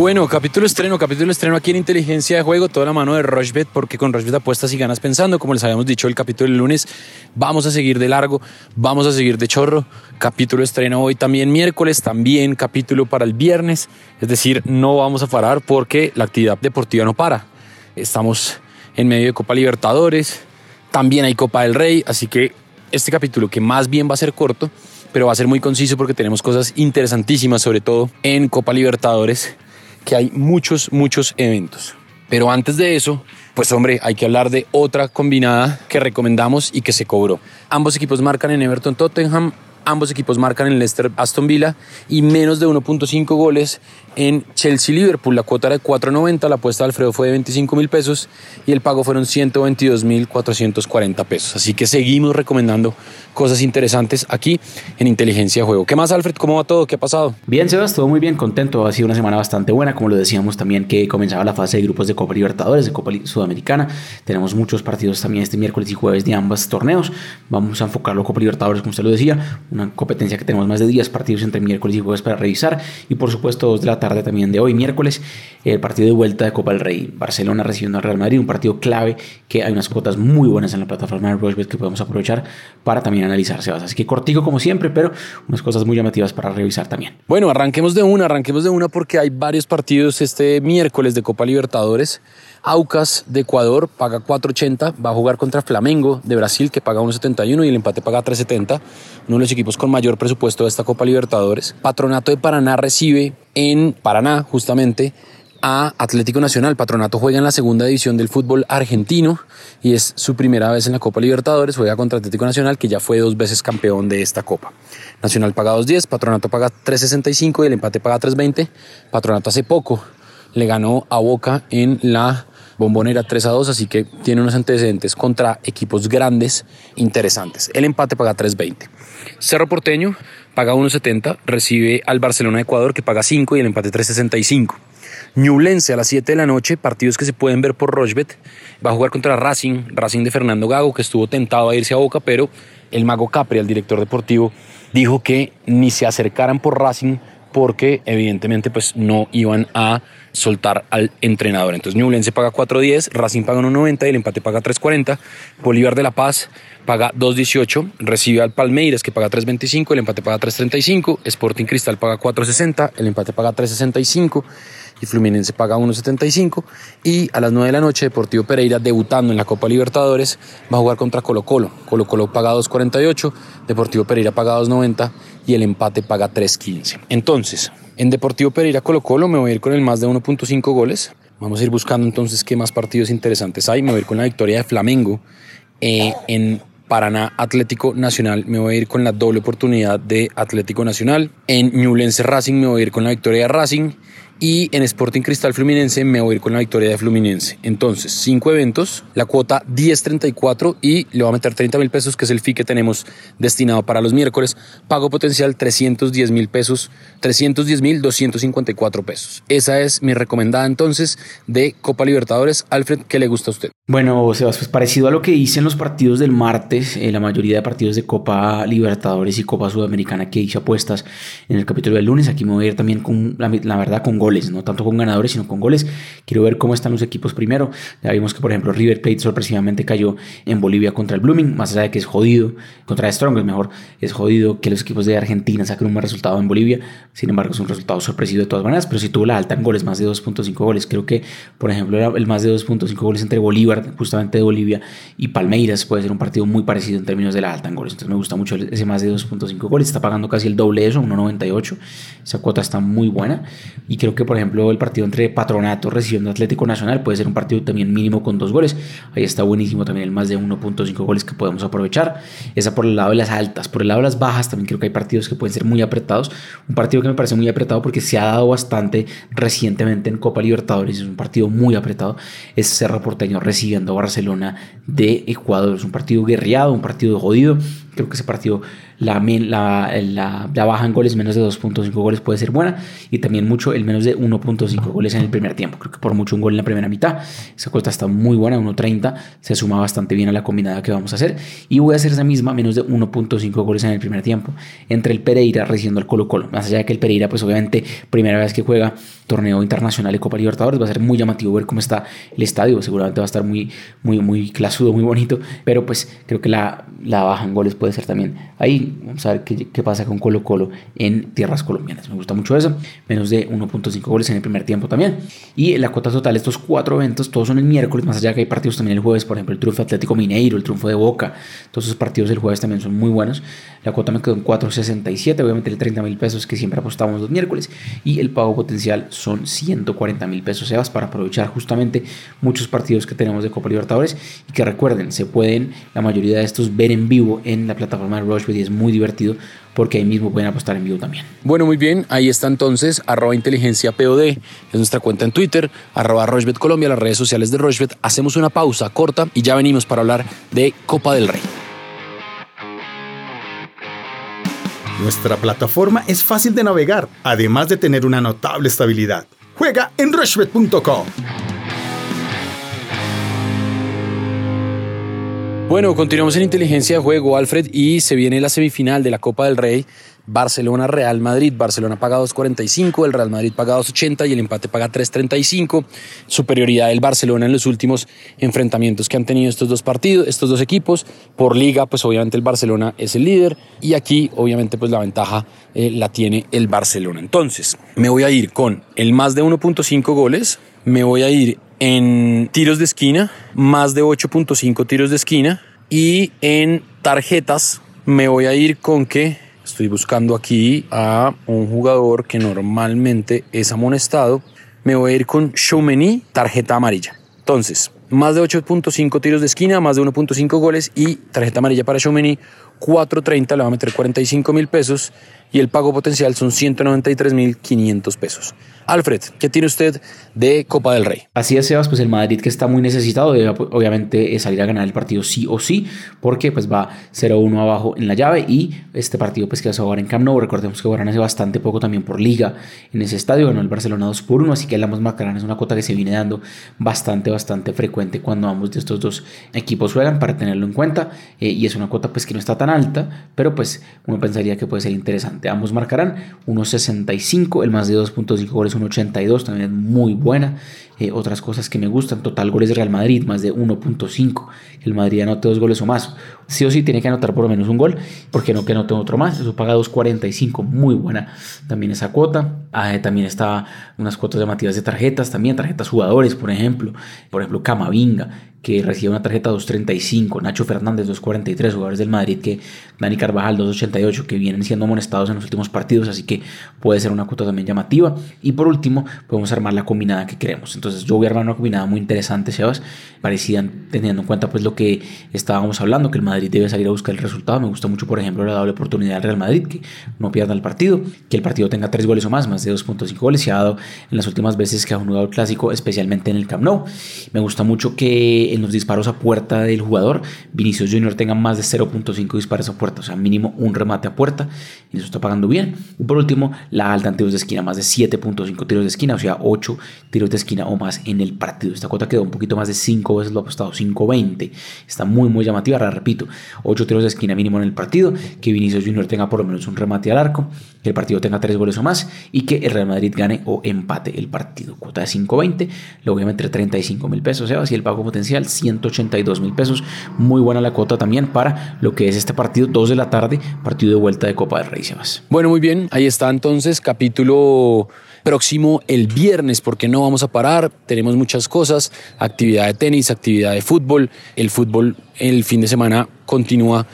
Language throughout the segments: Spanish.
Bueno, capítulo estreno, capítulo estreno aquí en Inteligencia de Juego, toda la mano de Rushbet, porque con Rushbet apuestas y ganas pensando, como les habíamos dicho el capítulo del lunes, vamos a seguir de largo, vamos a seguir de chorro, capítulo estreno hoy también miércoles, también capítulo para el viernes, es decir, no vamos a parar porque la actividad deportiva no para, estamos en medio de Copa Libertadores, también hay Copa del Rey, así que este capítulo que más bien va a ser corto, pero va a ser muy conciso porque tenemos cosas interesantísimas, sobre todo en Copa Libertadores, que hay muchos, muchos eventos. Pero antes de eso, pues hombre, hay que hablar de otra combinada que recomendamos y que se cobró. Ambos equipos marcan en Everton Tottenham, ambos equipos marcan en Leicester Aston Villa y menos de 1.5 goles en Chelsea Liverpool. La cuota era de 4.90, la apuesta de Alfredo fue de 25 mil pesos y el pago fueron 122 mil 440 pesos. Así que seguimos recomendando cosas interesantes aquí en Inteligencia Juego. ¿Qué más, Alfred? ¿Cómo va todo? ¿Qué ha pasado? Bien, Sebas, todo muy bien, contento. Ha sido una semana bastante buena, como lo decíamos también, que comenzaba la fase de grupos de Copa Libertadores, de Copa Sudamericana. Tenemos muchos partidos también este miércoles y jueves de ambos torneos. Vamos a enfocarlo Copa Libertadores, como usted lo decía, una competencia que tenemos más de 10 partidos entre miércoles y jueves para revisar. Y por supuesto, dos de la tarde también de hoy, miércoles, el partido de vuelta de Copa del Rey. Barcelona recibiendo al Real Madrid, un partido clave que hay unas cuotas muy buenas en la plataforma de Rochebet que podemos aprovechar para también analizar, Sebas. Así que cortico como siempre, pero unas cosas muy llamativas para revisar también. Bueno, arranquemos de una, arranquemos de una porque hay varios partidos este miércoles de Copa Libertadores. Aucas de Ecuador paga 4.80, va a jugar contra Flamengo de Brasil que paga 1.71 y el empate paga 3.70, uno de los equipos con mayor presupuesto de esta Copa Libertadores. Patronato de Paraná recibe en Paraná justamente a Atlético Nacional. Patronato juega en la segunda división del fútbol argentino y es su primera vez en la Copa Libertadores. Juega contra Atlético Nacional, que ya fue dos veces campeón de esta Copa. Nacional paga 2.10, Patronato paga 3.65 y el empate paga 3.20. Patronato hace poco le ganó a Boca en la Bombonera 3 a 2, así que tiene unos antecedentes contra equipos grandes interesantes. El empate paga 3.20. Cerro Porteño paga 1.70, recibe al Barcelona de Ecuador que paga 5 y el empate 3.65. Ñublense a las 7 de la noche, partidos que se pueden ver por Rochbet. Va a jugar contra Racing, Racing de Fernando Gago, que estuvo tentado a irse a Boca, pero el mago Capri, el director deportivo, dijo que ni se acercaran por Racing porque evidentemente pues no iban a soltar al entrenador. Entonces se paga 4.10, Racing paga 1.90 y el empate paga 3.40. Bolívar de La Paz paga 2.18, recibe al Palmeiras que paga 3.25, el empate paga 3.35, Sporting Cristal paga 4.60, el empate paga 3.65 y Fluminense paga 1.75 y a las 9 de la noche Deportivo Pereira debutando en la Copa Libertadores va a jugar contra Colo Colo. Colo Colo paga 2.48, Deportivo Pereira paga 2.90 y el empate paga 3.15. Entonces, en Deportivo Pereira Colo Colo me voy a ir con el más de 1.5 goles. Vamos a ir buscando entonces qué más partidos interesantes hay. Me voy a ir con la victoria de Flamengo eh, en Paraná Atlético Nacional me voy a ir con la doble oportunidad de Atlético Nacional. En Ñublense Racing me voy a ir con la victoria de Racing. Y en Sporting Cristal Fluminense me voy a ir con la victoria de Fluminense. Entonces, cinco eventos, la cuota 10.34 y le voy a meter 30 mil pesos, que es el fee que tenemos destinado para los miércoles. Pago potencial 310 mil pesos, 310 mil 254 pesos. Esa es mi recomendada entonces de Copa Libertadores. Alfred, ¿qué le gusta a usted? Bueno, Sebas, pues parecido a lo que hice en los partidos del martes, eh, la mayoría de partidos de Copa Libertadores y Copa Sudamericana que hice apuestas en el capítulo del lunes, aquí me voy a ir también con, la, la verdad, con gol no tanto con ganadores, sino con goles. Quiero ver cómo están los equipos primero. Ya vimos que, por ejemplo, River Plate sorpresivamente cayó en Bolivia contra el Blooming, más allá de que es jodido, contra Strong es mejor, es jodido que los equipos de Argentina saquen un buen resultado en Bolivia. Sin embargo, es un resultado sorpresivo de todas maneras, pero si tuvo la alta en goles, más de 2.5 goles. Creo que, por ejemplo, el más de 2.5 goles entre Bolívar, justamente de Bolivia, y Palmeiras puede ser un partido muy parecido en términos de la alta en goles. Entonces me gusta mucho ese más de 2.5 goles. Está pagando casi el doble de eso, 1.98. Esa cuota está muy buena. Y creo que, por ejemplo, el partido entre Patronato recibiendo Atlético Nacional puede ser un partido también mínimo con dos goles. Ahí está buenísimo también el más de 1.5 goles que podemos aprovechar. Esa por el lado de las altas. Por el lado de las bajas también creo que hay partidos que pueden ser muy apretados. Un partido que me parece muy apretado porque se ha dado bastante recientemente en Copa Libertadores. Es un partido muy apretado. Es Cerro Porteño recibiendo Barcelona de Ecuador. Es un partido guerreado, un partido jodido creo que ese partido, la, la, la, baja en goles, menos de 2.5 goles puede ser buena. Y también mucho el menos de 1.5 goles en el primer tiempo. Creo que por mucho un gol en la primera mitad. Esa cuota está muy buena, 1.30. Se suma bastante bien a la combinada que vamos a hacer. Y voy a hacer esa misma, menos de 1.5 goles en el primer tiempo. Entre el Pereira recibiendo al Colo Colo. Más allá de que el Pereira, pues obviamente, primera vez que juega torneo internacional de Copa Libertadores, va a ser muy llamativo ver cómo está el estadio. Seguramente va a estar muy, muy, muy clasudo, muy bonito. Pero pues creo que la, la baja en goles puede ser también ahí. Vamos a ver qué, qué pasa con Colo Colo en tierras colombianas. Me gusta mucho eso. Menos de 1.5 goles en el primer tiempo también. Y la cuota total, estos cuatro eventos, todos son el miércoles, más allá que hay partidos también el jueves, por ejemplo, el triunfo Atlético Mineiro, el triunfo de Boca. Todos esos partidos el jueves también son muy buenos. La cuota me quedó en 4.67. Voy a meter 30 mil pesos que siempre apostamos los miércoles. Y el pago potencial son 140 mil pesos, Sebas, para aprovechar justamente muchos partidos que tenemos de Copa Libertadores. Y que recuerden, se pueden la mayoría de estos ver en vivo en la plataforma de Rushbet y es muy divertido porque ahí mismo pueden apostar en vivo también. Bueno, muy bien, ahí está entonces, arroba inteligencia POD, es nuestra cuenta en Twitter, arroba Rochbet Colombia, las redes sociales de Rochbet. Hacemos una pausa corta y ya venimos para hablar de Copa del Rey. Nuestra plataforma es fácil de navegar, además de tener una notable estabilidad. Juega en rushbet.com. Bueno, continuamos en inteligencia de juego, Alfred, y se viene la semifinal de la Copa del Rey. Barcelona-Real Madrid. Barcelona paga 2.45, el Real Madrid paga 2.80 y el empate paga 3.35. Superioridad del Barcelona en los últimos enfrentamientos que han tenido estos dos partidos, estos dos equipos. Por liga, pues obviamente el Barcelona es el líder y aquí obviamente pues la ventaja eh, la tiene el Barcelona. Entonces, me voy a ir con el más de 1.5 goles, me voy a ir en tiros de esquina, más de 8.5 tiros de esquina. Y en tarjetas me voy a ir con que estoy buscando aquí a un jugador que normalmente es amonestado. Me voy a ir con Shoumeni, tarjeta amarilla. Entonces, más de 8.5 tiros de esquina, más de 1.5 goles y tarjeta amarilla para Shoumeni, 4.30, le va a meter 45 mil pesos y el pago potencial son 193 mil 500 pesos. Alfred, ¿qué tiene usted de Copa del Rey? Así es, Sebas, pues el Madrid que está muy necesitado debe obviamente salir a ganar el partido sí o sí, porque pues va 0-1 abajo en la llave y este partido pues que va a jugar en Camp Nou, recordemos que jugaron hace bastante poco también por liga en ese estadio, ganó el Barcelona 2 por 1, así que el ambos marcarán es una cuota que se viene dando bastante, bastante frecuente cuando ambos de estos dos equipos juegan para tenerlo en cuenta eh, y es una cuota pues que no está tan alta, pero pues uno pensaría que puede ser interesante. Ambos marcarán 1.65, el más de 2.5 goles 1.82, también es muy buena. Eh, otras cosas que me gustan, total goles de Real Madrid, más de 1.5. El Madrid anote dos goles o más. Sí o sí tiene que anotar por lo menos un gol, porque no que anote otro más. Eso paga 2.45, muy buena también esa cuota. Ah, también está unas cuotas llamativas de tarjetas, también tarjetas jugadores, por ejemplo. Por ejemplo, Camavinga, inga que recibe una tarjeta 2.35, Nacho Fernández 2.43, jugadores del Madrid que Dani Carvajal 2.88, que vienen siendo amonestados en los últimos partidos, así que puede ser una cuota también llamativa. Y por último, podemos armar la combinada que queremos. Entonces yo voy a armar una combinada muy interesante, Sebas, parecida teniendo en cuenta pues lo que estábamos hablando, que el Madrid debe salir a buscar el resultado. Me gusta mucho, por ejemplo, la doble oportunidad del Real Madrid, que no pierda el partido, que el partido tenga tres goles o más, más de 2.5 goles, se ha dado en las últimas veces que ha jugado el clásico, especialmente en el Camp Nou. Me gusta mucho que en los disparos a puerta del jugador, Vinicius Junior tenga más de 0.5 disparos a puerta, o sea, mínimo un remate a puerta, y eso está pagando bien. Y por último, la alta en tiros de esquina, más de 7.5 tiros de esquina, o sea, 8 tiros de esquina o más en el partido. Esta cuota quedó un poquito más de 5 veces lo ha apostado, 5.20. Está muy, muy llamativa, ahora repito, 8 tiros de esquina mínimo en el partido, que Vinicius Junior tenga por lo menos un remate al arco, que el partido tenga 3 goles o más y que el Real Madrid gane o empate el partido. Cuota de 5.20, lo voy a meter 35 mil pesos, o sea, así el pago potencial 182 mil pesos. Muy buena la cuota también para lo que es este partido, 2 de la tarde, partido de vuelta de Copa de Rey, Sebas. Bueno, muy bien, ahí está entonces capítulo próximo el viernes, porque no vamos a parar. Tenemos muchas cosas, actividad de tenis, actividad de fútbol. El fútbol el fin de semana continúa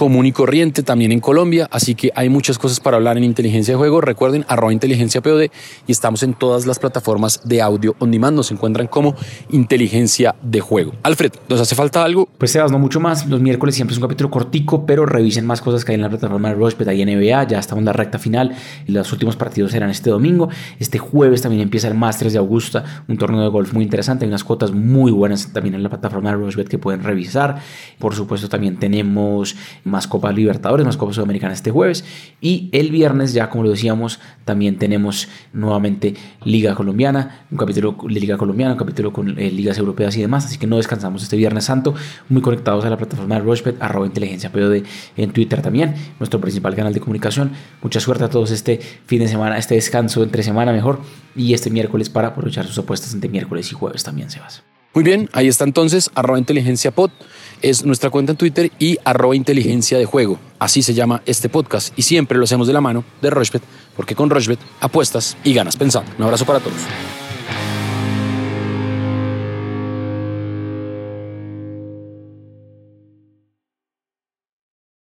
común y corriente también en Colombia, así que hay muchas cosas para hablar en inteligencia de juego. Recuerden, arroba inteligencia POD y estamos en todas las plataformas de audio on demand. Nos encuentran como inteligencia de juego. Alfred, ¿nos hace falta algo? Pues Sebas, no mucho más. Los miércoles siempre es un capítulo cortico, pero revisen más cosas que hay en la plataforma de Rushbet, hay NBA, ya estamos en la recta final. Los últimos partidos serán este domingo. Este jueves también empieza el Masters de Augusta, un torneo de golf muy interesante. Hay unas cuotas muy buenas también en la plataforma de Rushbet que pueden revisar. Por supuesto, también tenemos más Copa Libertadores, más Copa Sudamericana este jueves. Y el viernes, ya como lo decíamos, también tenemos nuevamente Liga Colombiana, un capítulo de Liga Colombiana, un capítulo con eh, ligas europeas y demás. Así que no descansamos este Viernes Santo, muy conectados a la plataforma de Rochbet, arroba inteligencia POD en Twitter también, nuestro principal canal de comunicación. Mucha suerte a todos este fin de semana, este descanso entre semana mejor y este miércoles para aprovechar sus apuestas entre miércoles y jueves también, Sebas. Muy bien, ahí está entonces, arroba inteligencia pod, es nuestra cuenta en Twitter y arroba inteligencia de juego. Así se llama este podcast y siempre lo hacemos de la mano de Rochbet, porque con Rochbet apuestas y ganas pensando. Un abrazo para todos.